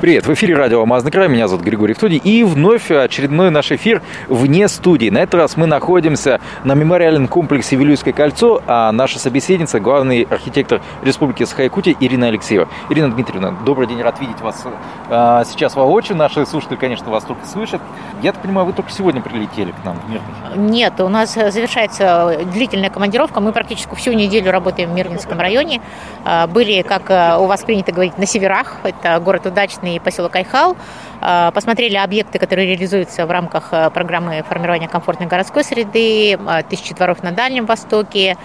Привет, в эфире радио «Алмазный край», меня зовут Григорий Втуди, и вновь очередной наш эфир вне студии. На этот раз мы находимся на мемориальном комплексе «Вилюйское кольцо», а наша собеседница – главный архитектор Республики Саха-Якутия Ирина Алексеева. Ирина Дмитриевна, добрый день, рад видеть вас а, сейчас воочию. Наши слушатели, конечно, вас только слышат. Я так понимаю, вы только сегодня прилетели к нам в Мирный? Нет, у нас завершается длительная командировка. Мы практически всю неделю работаем в Мирнинском районе. А, были, как а, у вас принято говорить, на северах. Это город Удачный и поселок Айхал. А, посмотрели объекты, которые реализуются в рамках а, программы формирования комфортной городской среды, а, тысячи дворов на Дальнем Востоке,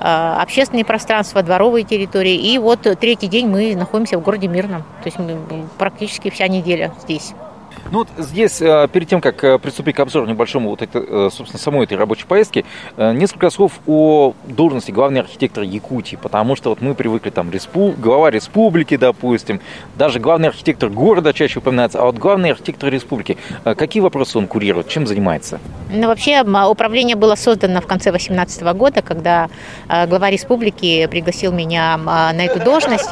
общественные пространства, дворовые территории. И вот третий день мы находимся в городе Мирном. То есть мы практически вся неделя здесь. Ну вот здесь, э, перед тем, как э, приступить к обзору небольшому вот это, э, собственно, самой этой рабочей поездки, несколько слов о должности главный архитектор Якутии, потому что вот мы привыкли там респу... глава республики, допустим, даже главный архитектор города чаще упоминается, а вот главный архитектор республики, какие вопросы он курирует, чем занимается? Ну, вообще, управление было создано в конце 2018 года, когда глава республики пригласил меня на эту должность.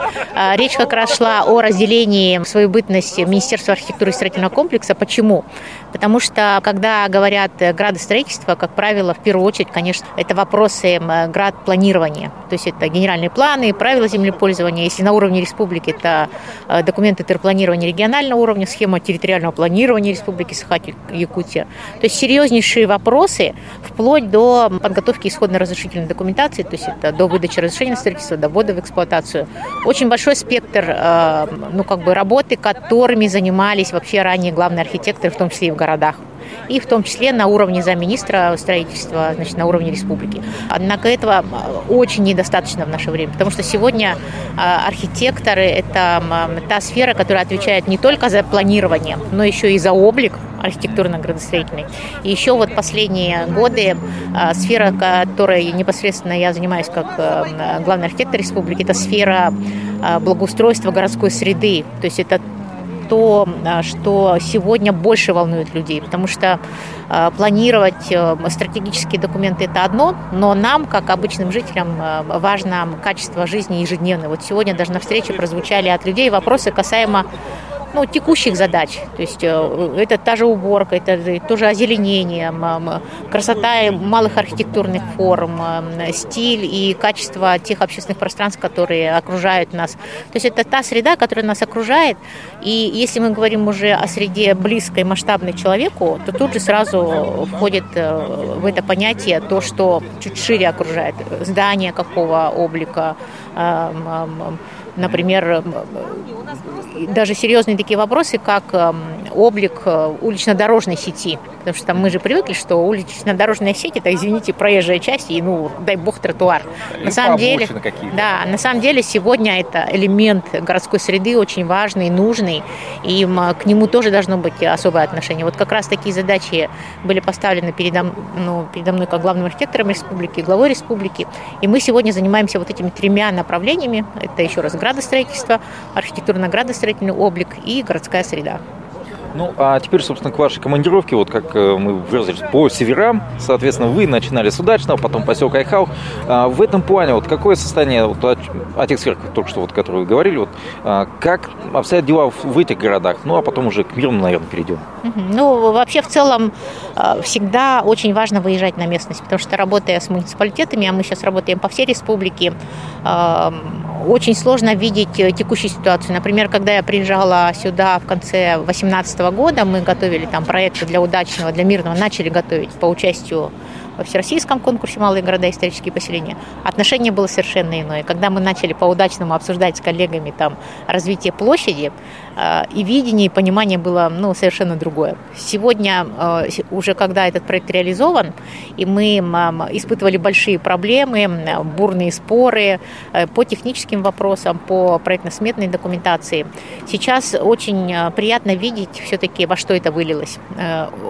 Речь как раз шла о разделении свою бытность Министерства архитектуры и строительного комплекса. Почему? Потому что, когда говорят градостроительство, как правило, в первую очередь, конечно, это вопросы градпланирования. То есть это генеральные планы, правила землепользования. Если на уровне республики, это э, документы терпланирования регионального уровня, схема территориального планирования республики Сахалин-Якутия. То есть серьезнейшие вопросы, вплоть до подготовки исходно-разрешительной документации, то есть это до выдачи разрешения на строительство, до ввода в эксплуатацию. Очень большой спектр э, ну, как бы работы, которыми занимались вообще ранее главные архитекторы, в том числе и в городах и в том числе на уровне замминистра строительства, значит, на уровне республики. Однако этого очень недостаточно в наше время, потому что сегодня а, архитекторы – это та сфера, которая отвечает не только за планирование, но еще и за облик архитектурно-градостроительный. И еще вот последние годы сфера, которой непосредственно я занимаюсь как главный архитектор республики, это сфера благоустройства городской среды. То есть это то, а, что сегодня больше волнует людей, потому что а, планировать э, стратегические документы – это одно, но нам, как обычным жителям, э, важно качество жизни ежедневное. Вот сегодня даже на встрече прозвучали от людей вопросы касаемо ну, текущих задач. То есть э, это та же уборка, это тоже озеленение, красота малых архитектурных форм, стиль и качество тех общественных пространств, которые окружают нас. То есть это та среда, которая нас окружает. И если мы говорим уже о среде близкой, масштабной человеку, то тут же сразу входит э, в это понятие то, что чуть шире окружает. Здание какого облика, например, даже серьезные такие вопросы, как облик э, улично-дорожной сети. Потому что там мы же привыкли, что улично-дорожная сеть это, извините, проезжая часть и, ну, дай бог, тротуар. на самом деле, да, на самом деле сегодня это элемент городской среды очень важный, нужный, и к нему тоже должно быть особое отношение. Вот как раз такие задачи были поставлены передо, ну, передо мной как главным архитектором республики, главой республики, и мы сегодня занимаемся вот этими тремя направлениями. Это еще раз градостроительство, архитектурно-градостроительный облик и городская среда. Ну, а теперь, собственно, к вашей командировке, вот как э, мы выразились по северам, соответственно, вы начинали с Удачного, потом поселок Айхау. А в этом плане, вот какое состояние, вот, о тех сферах, только что, вот, которые вы говорили, вот, а, как обстоят дела в этих городах, ну, а потом уже к миру, наверное, перейдем. Ну, вообще, в целом, а, всегда очень важно выезжать на местность, потому что, работая с муниципалитетами, а мы сейчас работаем по всей республике, очень сложно видеть э, текущую ситуацию. Например, когда я приезжала сюда в конце 2018 года, мы готовили там проекты для удачного, для мирного, начали готовить по участию во всероссийском конкурсе «Малые города. Исторические поселения», отношение было совершенно иное. Когда мы начали по удачному обсуждать с коллегами там развитие площади, и видение, и понимание было ну, совершенно другое. Сегодня, э, уже когда этот проект реализован, и мы испытывали большие проблемы, бурные споры э, по техническим вопросам, по проектно-сметной документации, сейчас очень приятно видеть все-таки, во что это вылилось.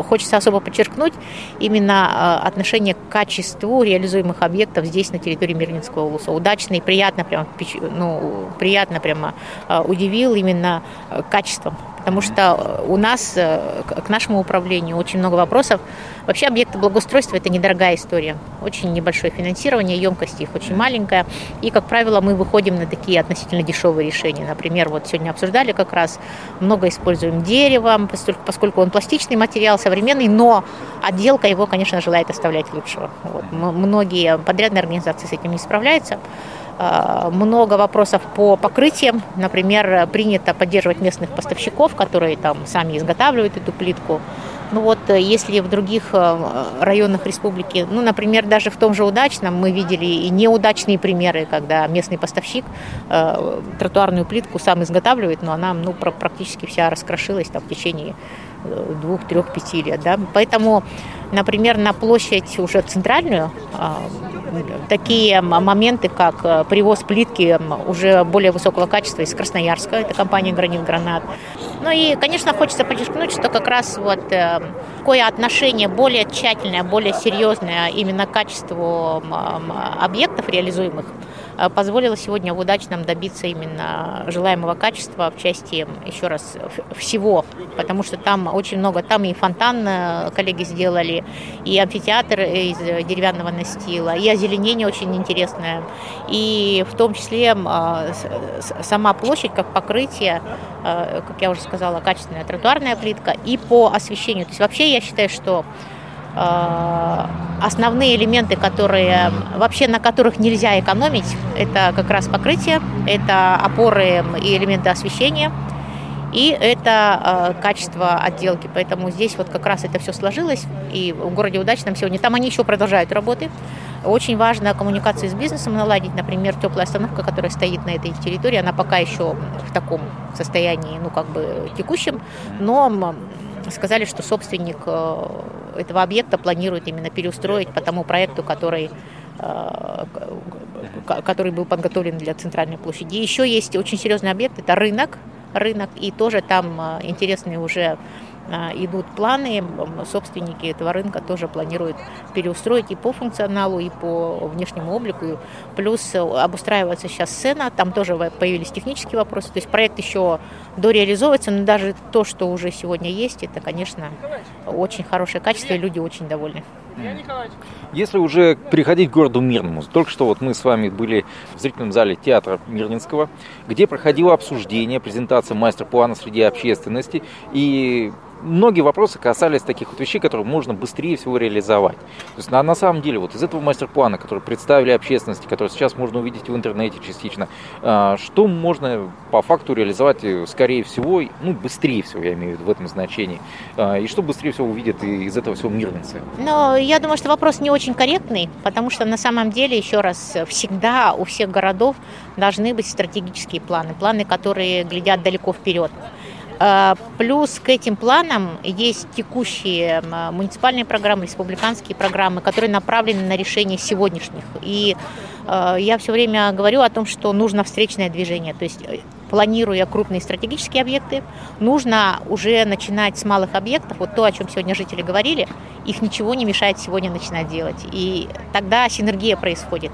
Хочется особо подчеркнуть именно отношение к качеству реализуемых объектов здесь, на территории Мирнинского улуса. Удачно и приятно, прямо, ну, приятно прямо удивил именно качеством. потому что у нас, к нашему управлению, очень много вопросов. Вообще объекты благоустройства – это недорогая история. Очень небольшое финансирование, емкость их очень маленькая. И, как правило, мы выходим на такие относительно дешевые решения. Например, вот сегодня обсуждали как раз, много используем дерево, поскольку он пластичный материал, современный, но отделка его, конечно, желает оставлять лучшего. Вот. Многие подрядные организации с этим не справляются. А, много вопросов по покрытиям. Например, принято поддерживать местных поставщиков, которые там сами изготавливают эту плитку. Ну вот, э, если в других э, районах республики, ну, например, даже в том же Удачном мы видели и неудачные примеры, когда местный поставщик э, тротуарную плитку сам изготавливает, но она ну, практически вся раскрошилась там, в течение двух, трех, пяти лет. Да? Поэтому, например, на площадь уже центральную такие моменты, как привоз плитки уже более высокого качества из Красноярска, это компания «Гранит Гранат», ну и, конечно, хочется подчеркнуть, что как раз вот э, такое отношение более тщательное, более серьезное именно к качеству объектов реализуемых. э, позволило сегодня в удачном добиться именно желаемого качества в части, еще раз, всего, потому что там очень много, там и фонтан э, коллеги сделали, и амфитеатр из деревянного настила, и озеленение очень интересное, и в том числе сама площадь как покрытие, как я уже сказала, качественная тротуарная плитка, и по освещению. То есть вообще я считаю, что э, основные элементы, которые вообще на которых нельзя экономить, это как раз покрытие, это опоры и элементы освещения, и это э, качество отделки. Поэтому здесь вот как раз это все сложилось, и в городе Удачном сегодня, там они еще продолжают работы. Очень важно коммуникацию с бизнесом наладить. Например, теплая остановка, которая стоит на этой территории, она пока еще в таком состоянии, ну, как бы текущем, но сказали, что собственник э, этого объекта планирует именно переустроить по тому проекту, который э, который был подготовлен для центральной площади. Еще есть очень серьезный объект, это рынок, рынок, и тоже там э, интересные уже идут планы, собственники этого рынка тоже планируют переустроить и по функционалу, и по внешнему облику. Плюс обустраивается сейчас сцена, там тоже появились технические вопросы. То есть проект еще дореализовывается, но даже то, что уже сегодня есть, это, конечно, очень хорошее качество, и люди очень довольны. Если уже переходить к городу Мирному, только что вот мы с вами были в зрительном зале театра Мирнинского, где проходило обсуждение, презентация мастер-плана среди общественности, и многие вопросы касались таких вот вещей, которые можно быстрее всего реализовать. То есть на, на самом деле вот из этого мастер-плана, который представили общественности, который сейчас можно увидеть в интернете частично, э, что можно по факту реализовать э, скорее всего, ну быстрее всего, я имею в виду в этом значении, э, и что быстрее всего увидят из этого всего мирницы? Ну, я думаю, что вопрос не очень корректный, потому что на самом деле, еще раз, всегда у всех городов должны быть стратегические планы, планы, которые глядят далеко вперед. А, плюс к этим планам есть текущие муниципальные программы, республиканские программы, которые направлены на решение сегодняшних. И а, я все время говорю о том, что нужно встречное движение. То есть э, планируя крупные стратегические объекты, нужно уже начинать с малых объектов. Вот то, о чем сегодня жители говорили, их ничего не мешает сегодня начинать делать. И тогда синергия происходит.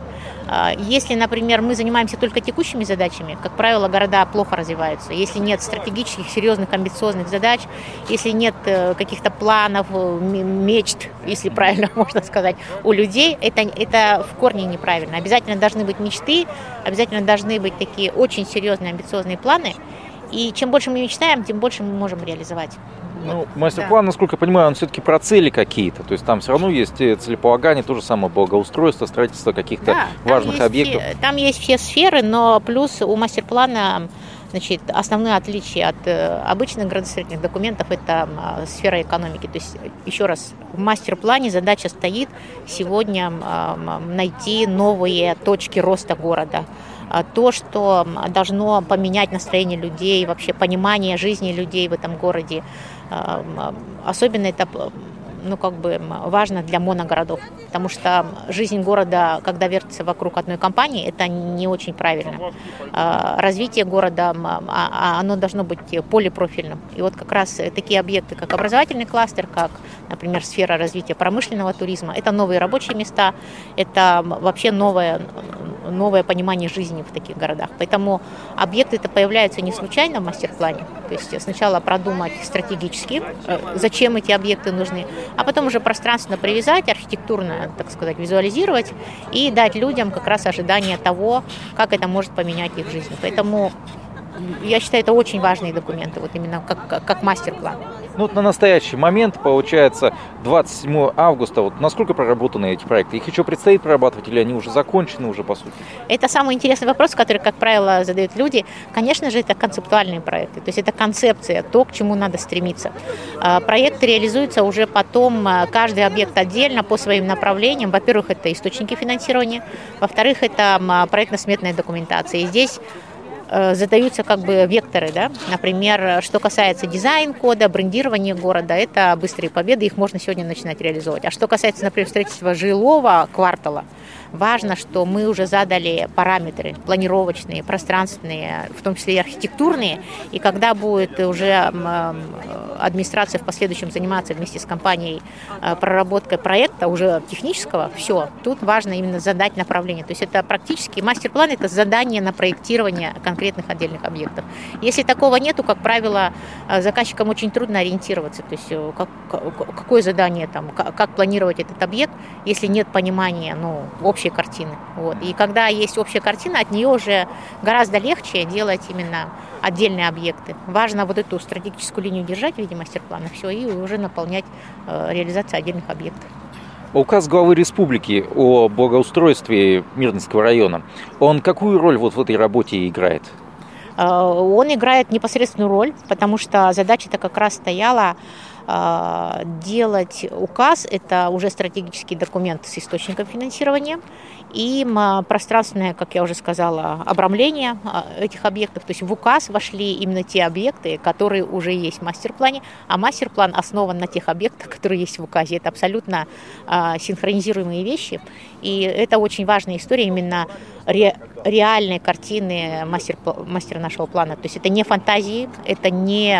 А, если, например, мы занимаемся только текущими задачами, как правило, города плохо развиваются. Если нет стратегических, серьезных, амбициозных задач, если нет э, каких-то планов, э, мечт, если правильно можно сказать, у людей, это, это в корне неправильно. Обязательно должны быть мечты, обязательно должны быть такие очень серьезные, амбициозные амбициозные планы. И чем больше мы мечтаем, тем больше мы можем реализовать. Ну, мастер-план, да. насколько я понимаю, он все-таки про цели какие-то. То есть там все равно есть э, целеполагание, то же самое благоустройство, строительство каких-то да, важных объектов. Все, там есть все сферы, но плюс у мастер-плана Значит, основное отличие от э, обычных градостроительных документов – это сфера экономики. То есть, еще раз, в мастер-плане задача стоит сегодня найти новые точки роста города – а, то, что должно поменять настроение людей, вообще понимание жизни людей в этом городе. А, особенно это ну, как бы важно для моногородов, потому что жизнь города, когда вертится вокруг одной компании, это не очень правильно. А, развитие города, оно должно быть полипрофильным. И вот как раз такие объекты, как образовательный кластер, как, например, сфера развития промышленного туризма, это новые рабочие места, это вообще новое новое понимание жизни в таких городах. Поэтому объекты-то появляются не случайно в мастер-плане. То есть сначала продумать стратегически, э, зачем эти объекты нужны, а потом уже пространственно привязать, архитектурно, так сказать, визуализировать и дать людям как раз ожидание того, как это может поменять их жизнь. Поэтому я считаю, это очень важные документы, вот именно как, как, как мастер-план. Ну, вот на настоящий момент, получается, 27 августа, вот насколько проработаны эти проекты? Их еще предстоит прорабатывать или они уже закончены уже по сути? Это самый интересный вопрос, который, как правило, задают люди. Конечно же, это концептуальные проекты, то есть это концепция, то, к чему надо стремиться. А, проекты реализуются уже потом, а, каждый объект отдельно по своим направлениям. Во-первых, это источники финансирования, во-вторых, это проектно-сметная документация. И здесь задаются как бы векторы, да, например, что касается дизайн-кода, брендирования города, это быстрые победы, их можно сегодня начинать реализовывать. А что касается, например, строительства жилого квартала, важно, что мы уже задали параметры планировочные, пространственные, в том числе и архитектурные, и когда будет уже администрация в последующем заниматься вместе с компанией э, проработкой проекта уже технического, все, тут важно именно задать направление. То есть это практически мастер-план, это задание на проектирование конкретных отдельных объектов. Если такого нету, как правило, э, заказчикам очень трудно ориентироваться, то есть э, как, какое задание там, как, как планировать этот объект, если нет понимания ну, общей картины. Вот. И когда есть общая картина, от нее уже гораздо легче делать именно отдельные объекты. Важно вот эту стратегическую линию держать в виде мастер-плана, все, и уже наполнять э, реализацию отдельных объектов. Указ главы республики о благоустройстве Мирнинского района, он какую роль вот в этой работе играет? Э, он играет непосредственную роль, потому что задача-то как раз стояла делать указ, это уже стратегический документ с источником финансирования, и пространственное, как я уже сказала, обрамление а, этих объектов. То есть в указ вошли именно те объекты, которые уже есть в мастер-плане, а мастер-план основан на тех объектах, которые есть в указе. Это абсолютно а, синхронизируемые вещи, и это очень важная история именно ре, реальной картины мастер, мастера нашего плана. То есть это не фантазии, это не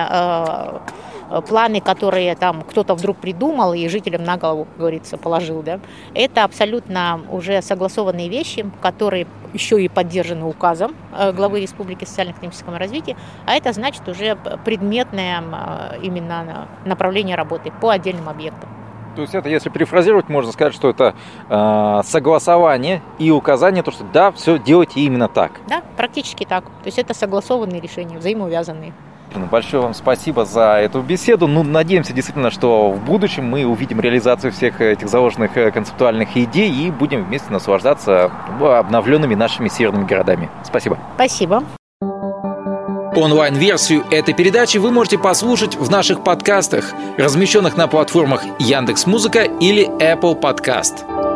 планы, которые там кто-то вдруг придумал и жителям на голову, как говорится, положил, да, это абсолютно уже согласованные вещи, которые еще и поддержаны указом э, главы Республики социально-экономического развития, а это значит уже предметное э, именно направление работы по отдельным объектам. То есть это, если перефразировать, можно сказать, что это э, согласование и указание, то что да, все делайте именно так. Да, практически так. То есть это согласованные решения, взаимоувязанные. Большое вам спасибо за эту беседу. Ну, надеемся действительно, что в будущем мы увидим реализацию всех этих заложенных э, концептуальных идей и будем вместе наслаждаться обновленными нашими северными городами. Спасибо. Спасибо. Онлайн-версию этой передачи вы можете послушать в наших подкастах, размещенных на платформах Яндекс.Музыка или Apple Podcast.